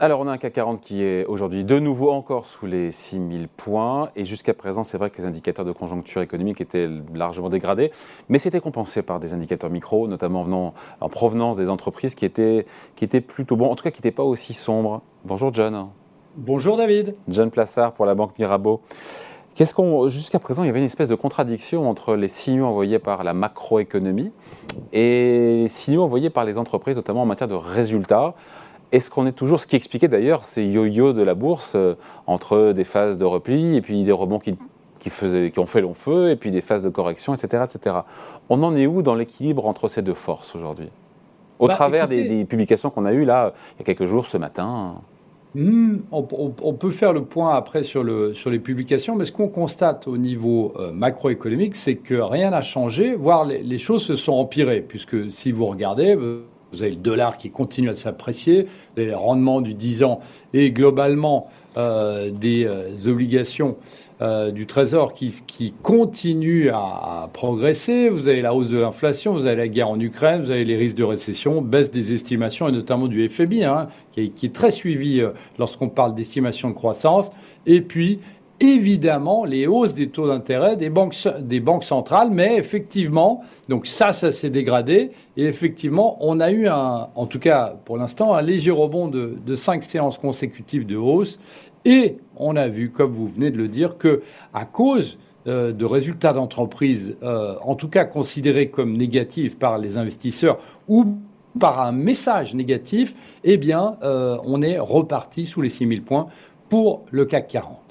Alors, on a un CAC 40 qui est aujourd'hui de nouveau encore sous les 6000 points. Et jusqu'à présent, c'est vrai que les indicateurs de conjoncture économique étaient largement dégradés. Mais c'était compensé par des indicateurs micro, notamment venant en provenance des entreprises qui étaient, qui étaient plutôt bons, en tout cas qui n'étaient pas aussi sombres. Bonjour, John. Bonjour, David. John Plassard pour la Banque Mirabeau. Qu'est-ce qu'on, jusqu'à présent, il y avait une espèce de contradiction entre les signaux envoyés par la macroéconomie et les signaux envoyés par les entreprises, notamment en matière de résultats. Est-ce qu'on est toujours, ce qui expliquait d'ailleurs ces yo-yo de la bourse euh, entre des phases de repli et puis des rebonds qui, qui, faisaient, qui ont fait long feu et puis des phases de correction, etc. etc. On en est où dans l'équilibre entre ces deux forces aujourd'hui? Au bah, travers des, publications qu'on a eues là, il y a quelques jours, ce matin hmm, on, peut faire le point après sur, le, sur les publications, mais ce qu'on constate au niveau euh, macroéconomique, c'est que rien n'a changé, voire les, les, choses se sont empirées, puisque si vous regardez, euh, vous avez le dollar qui continue à s'apprécier, vous avez le rendement du 10 ans et globalement euh, des euh, obligations euh, du Trésor qui, qui continuent à, progresser. Vous avez la hausse de l'inflation, vous avez la guerre en Ukraine, vous avez les risques de récession, baisse des estimations et notamment du FMI, hein, qui, qui, est, très suivi lorsqu'on parle d'estimation de croissance. Et puis, évidemment les hausses des taux d'intérêt des banques, centrales, mais effectivement, donc ça, ça s'est dégradé, et effectivement, on a eu, un, en tout cas pour l'instant, un léger rebond de, de cinq séances consécutives de hausse, et on a vu, comme vous venez de le dire, que à cause euh, de résultats d'entreprise, euh, en tout cas considérés comme négatifs par les investisseurs, ou par un message négatif, eh bien, euh, on est reparti sous les 6000 points pour le CAC 40.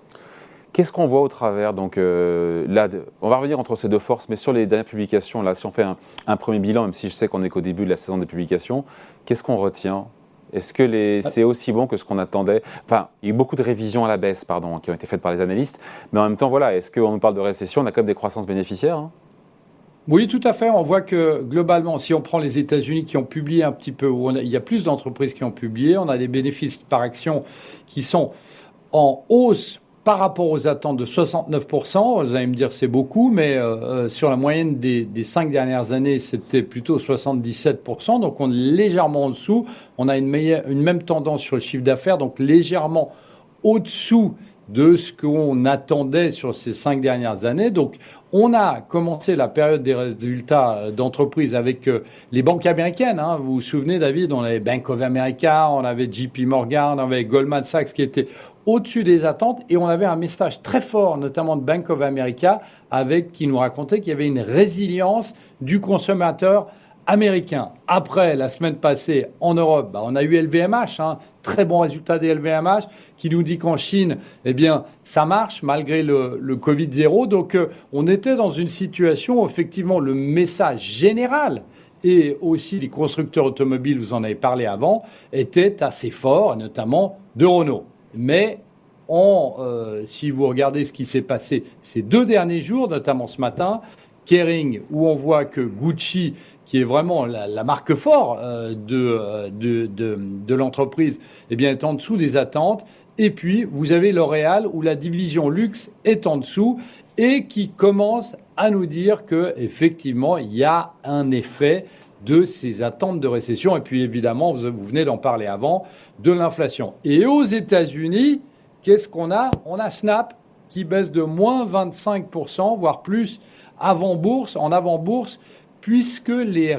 Qu'est-ce qu'on voit au travers Donc euh, là, on va revenir entre ces deux forces, mais sur les dernières publications, là, si on fait un, premier bilan, même si je sais qu'on est qu'au début de la saison des publications, qu'est-ce qu'on retient? Est-ce que c'est aussi bon que ce qu'on attendait? Enfin, il y a eu beaucoup de révisions à la baisse, pardon, qui ont été faites par les analystes, mais en même temps, voilà, est-ce qu'on nous parle de récession? On a quand même des croissances bénéficiaires hein. Oui, tout à fait. On voit que globalement, si on prend les États-Unis qui ont publié un petit peu, où il y a plus d'entreprises qui ont publié, on a des bénéfices par action qui sont en hausse par rapport aux attentes de 69%, vous allez me dire c'est beaucoup, mais euh, euh, sur la moyenne des, cinq dernières années, c'était plutôt 77%, donc on est légèrement en dessous. On a une, même tendance sur le chiffre d'affaires, donc légèrement au-dessous de ce qu'on attendait sur ces cinq dernières années. Donc, on a commencé la période des résultats d'entreprise avec euh, les banques américaines. Hein. Vous vous souvenez, David, on avait Bank of America, on avait JP Morgan, on avait Goldman Sachs qui étaient au-dessus des attentes et on avait un message très fort, notamment de Bank of America, avec qui nous racontait qu'il y avait une résilience du consommateur américain. Après, la semaine passée, en Europe, bah, on a eu LVMH, hein, très bon résultat des LVMH, qui nous dit qu'en Chine, eh bien, ça marche malgré le, Covid-0. Donc, euh, on était dans une situation où, effectivement, le message général et aussi des constructeurs automobiles, vous en avez parlé avant, était assez fort, notamment de Renault. Mais euh, si vous regardez ce qui s'est passé ces deux derniers jours, notamment ce matin, Kering, où on voit que Gucci, qui est vraiment la, marque fort euh, euh, de, de, l'entreprise, eh bien, est en dessous des attentes. Et puis, vous avez L'Oréal, où la division luxe est en dessous et qui commence à nous dire qu'effectivement, il y a un effet de ces attentes de récession. Et puis, évidemment, vous, vous venez d'en parler avant, de l'inflation. Et aux États-Unis, qu'est-ce qu'on a? On a Snap qui baisse de moins 25%, voire plus, avant bourse, en avant bourse, puisque les,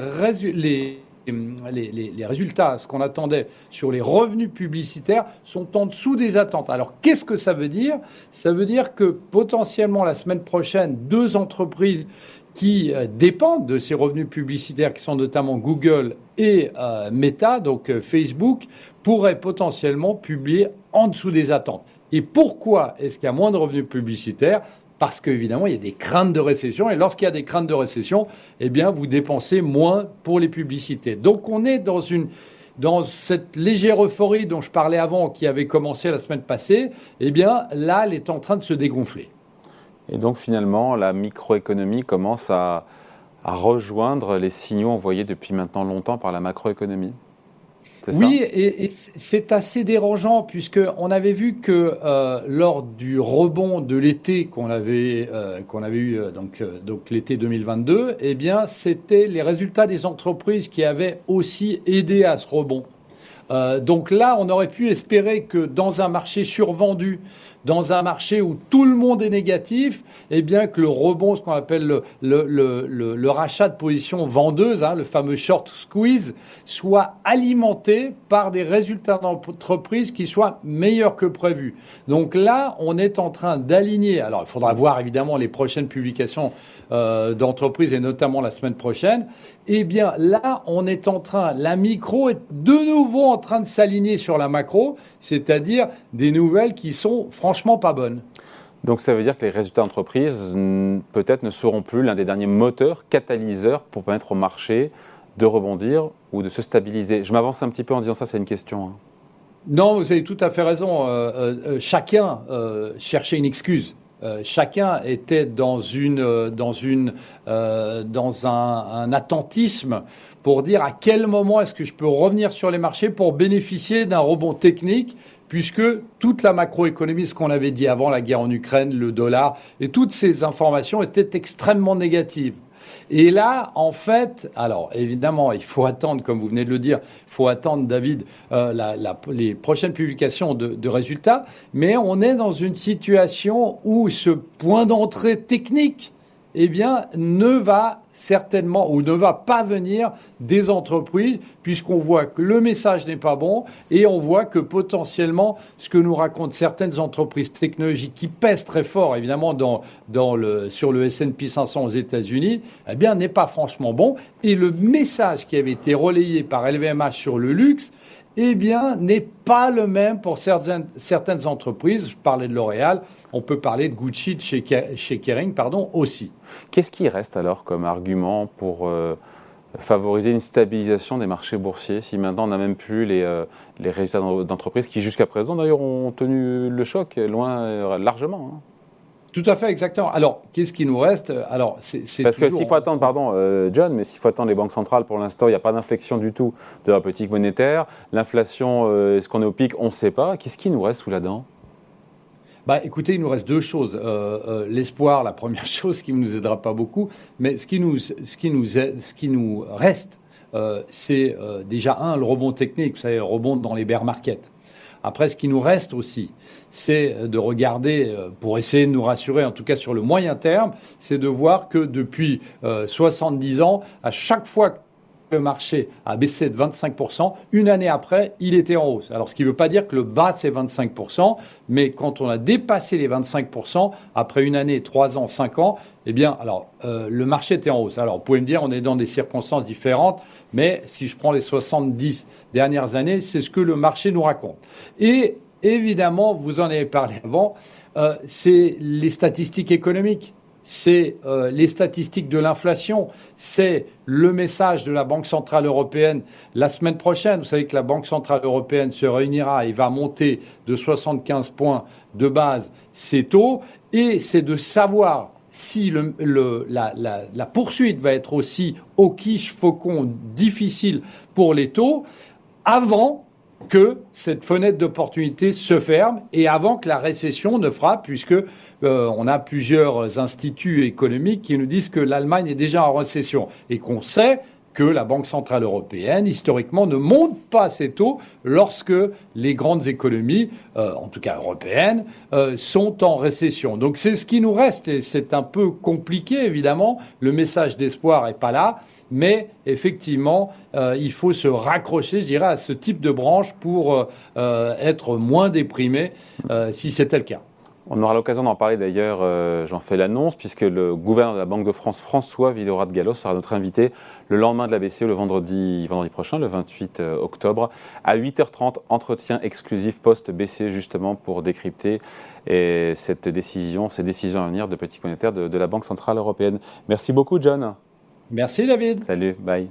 résultats, ce qu'on attendait sur les revenus publicitaires, sont en dessous des attentes. Alors qu'est-ce que ça veut dire? Ça veut dire que potentiellement la semaine prochaine, deux entreprises qui euh, dépendent de ces revenus publicitaires, qui sont notamment Google et euh, Meta, donc euh, Facebook, pourraient potentiellement publier en dessous des attentes. Et pourquoi est-ce qu'il y a moins de revenus publicitaires? Parce qu'évidemment, il y a des craintes de récession. Et lorsqu'il y a des craintes de récession, eh bien, vous dépensez moins pour les publicités. Donc, on est dans cette légère euphorie dont je parlais avant, qui avait commencé la semaine passée. Eh bien, là, elle est en train de se dégonfler. Et donc, finalement, la microéconomie commence à, à rejoindre les signaux envoyés depuis maintenant longtemps par la macroéconomie? Oui, et, c'est assez dérangeant puisque on avait vu que euh, lors du rebond de l'été qu'on avait euh, qu'on avait eu euh, donc donc l'été 2022, eh bien c'était les résultats des entreprises qui avaient aussi aidé à ce rebond. Euh, donc là, on aurait pu espérer que dans un marché survendu, dans un marché où tout le monde est négatif, eh bien que le rebond, ce qu'on appelle le, le, le, le, rachat de position vendeuse, hein, le fameux short squeeze, soit alimenté par des résultats d'entreprise qui soient meilleurs que prévu. Donc là, on est en train d'aligner. Alors, il faudra voir évidemment les prochaines publications euh, d'entreprises et notamment la semaine prochaine. Eh bien, là, on est en train, la micro est de nouveau en train de s'aligner sur la macro, c'est-à-dire des nouvelles qui sont franchement pas bonnes. Donc ça veut dire que les résultats d'entreprise peut-être ne seront plus l'un des derniers moteurs, catalyseurs pour permettre au marché de rebondir ou de se stabiliser. Je m'avance un petit peu en disant ça, c'est une question. Hein. Non, vous avez tout à fait raison. Euh, euh, chacun cherchait une excuse. Chacun était dans une dans un, un, attentisme pour dire à quel moment est-ce que je peux revenir sur les marchés pour bénéficier d'un rebond technique puisque toute la macroéconomie, ce qu'on avait dit avant la guerre en Ukraine, le dollar, et toutes ces informations étaient extrêmement négatives. Et là, en fait, alors évidemment, il faut attendre, comme vous venez de le dire, il faut attendre, David, euh, les prochaines publications de, de, résultats, mais on est dans une situation où ce point d'entrée technique eh bien, ne va certainement ou ne va pas venir des entreprises, puisqu'on voit que le message n'est pas bon et on voit que potentiellement, ce que nous racontent certaines entreprises technologiques qui pèsent très fort, évidemment, le, sur le S&P 500 aux États-Unis, eh bien, n'est pas franchement bon. Et le message qui avait été relayé par LVMH sur le luxe, eh bien, n'est pas le même pour certaines, entreprises. Je parlais de L'Oréal, on peut parler de Gucci, de chez, Kering, pardon, aussi. Qu'est-ce qui reste alors comme argument pour euh, favoriser une stabilisation des marchés boursiers si maintenant on n'a même plus les, euh, résultats d'entreprises qui jusqu'à présent d'ailleurs ont tenu le choc loin euh, largement hein? Tout à fait, exactement. Alors, qu'est-ce qui nous reste? Alors, c'est Parce que s'il faut attendre, pardon, John, mais s'il faut attendre les banques centrales, pour l'instant, il n'y a pas d'inflexion du tout de la politique monétaire. L'inflation, est-ce qu'on est au pic? On ne sait pas. Qu'est-ce qui nous reste sous la dent? Bah, écoutez, il nous reste deux choses. Euh, euh, l'espoir, la première chose qui ne nous aidera pas beaucoup, mais ce qui nous, ce qui nous, ce qui nous reste, euh, c'est déjà un, le rebond technique, vous savez, le rebond dans les bear markets. Après, ce qui nous reste aussi, c'est de regarder, pour essayer de nous rassurer, en tout cas sur le moyen terme, c'est de voir que depuis 70 ans, à chaque fois le marché a baissé de 25%. Une année après, il était en hausse. Alors, ce qui ne veut pas dire que le bas, c'est 25%, mais quand on a dépassé les 25%, après une année, trois ans, cinq ans, eh bien, alors, euh, le marché était en hausse. Alors, vous pouvez me dire, on est dans des circonstances différentes, mais si je prends les 70 dernières années, c'est ce que le marché nous raconte. Et évidemment, vous en avez parlé avant, euh, c'est les statistiques économiques c'est euh, les statistiques de l'inflation, c'est le message de la Banque Centrale Européenne la semaine prochaine. Vous savez que la Banque Centrale Européenne se réunira et va monter de 75 points de base ses taux, et c'est de savoir si la, poursuite va être aussi au quiche faucon difficile pour les taux avant que cette fenêtre d'opportunité se ferme et avant que la récession ne frappe, puisque euh, on a plusieurs instituts économiques qui nous disent que l'Allemagne est déjà en récession et qu'on sait que la Banque centrale européenne, historiquement, ne monte pas ses taux lorsque les grandes économies, euh, en tout cas européennes, euh, sont en récession. Donc c'est ce qui nous reste et c'est un peu compliqué, évidemment. Le message d'espoir n'est pas là. Mais effectivement, euh, il faut se raccrocher, je dirais, à ce type de branche pour être moins déprimé si c'était le cas. On aura l'occasion d'en parler d'ailleurs, euh, j'en fais l'annonce, puisque le gouverneur de la Banque de France, François Villeroy de Gallo, sera notre invité le lendemain de la BCE, le vendredi, vendredi prochain, le 28 euh, octobre, à 8h30, entretien exclusif post-BCE, justement, pour décrypter et cette décision, ces décisions à venir de politique monétaire de, de la Banque Centrale Européenne. Merci beaucoup, John. Merci, David. Salut, bye.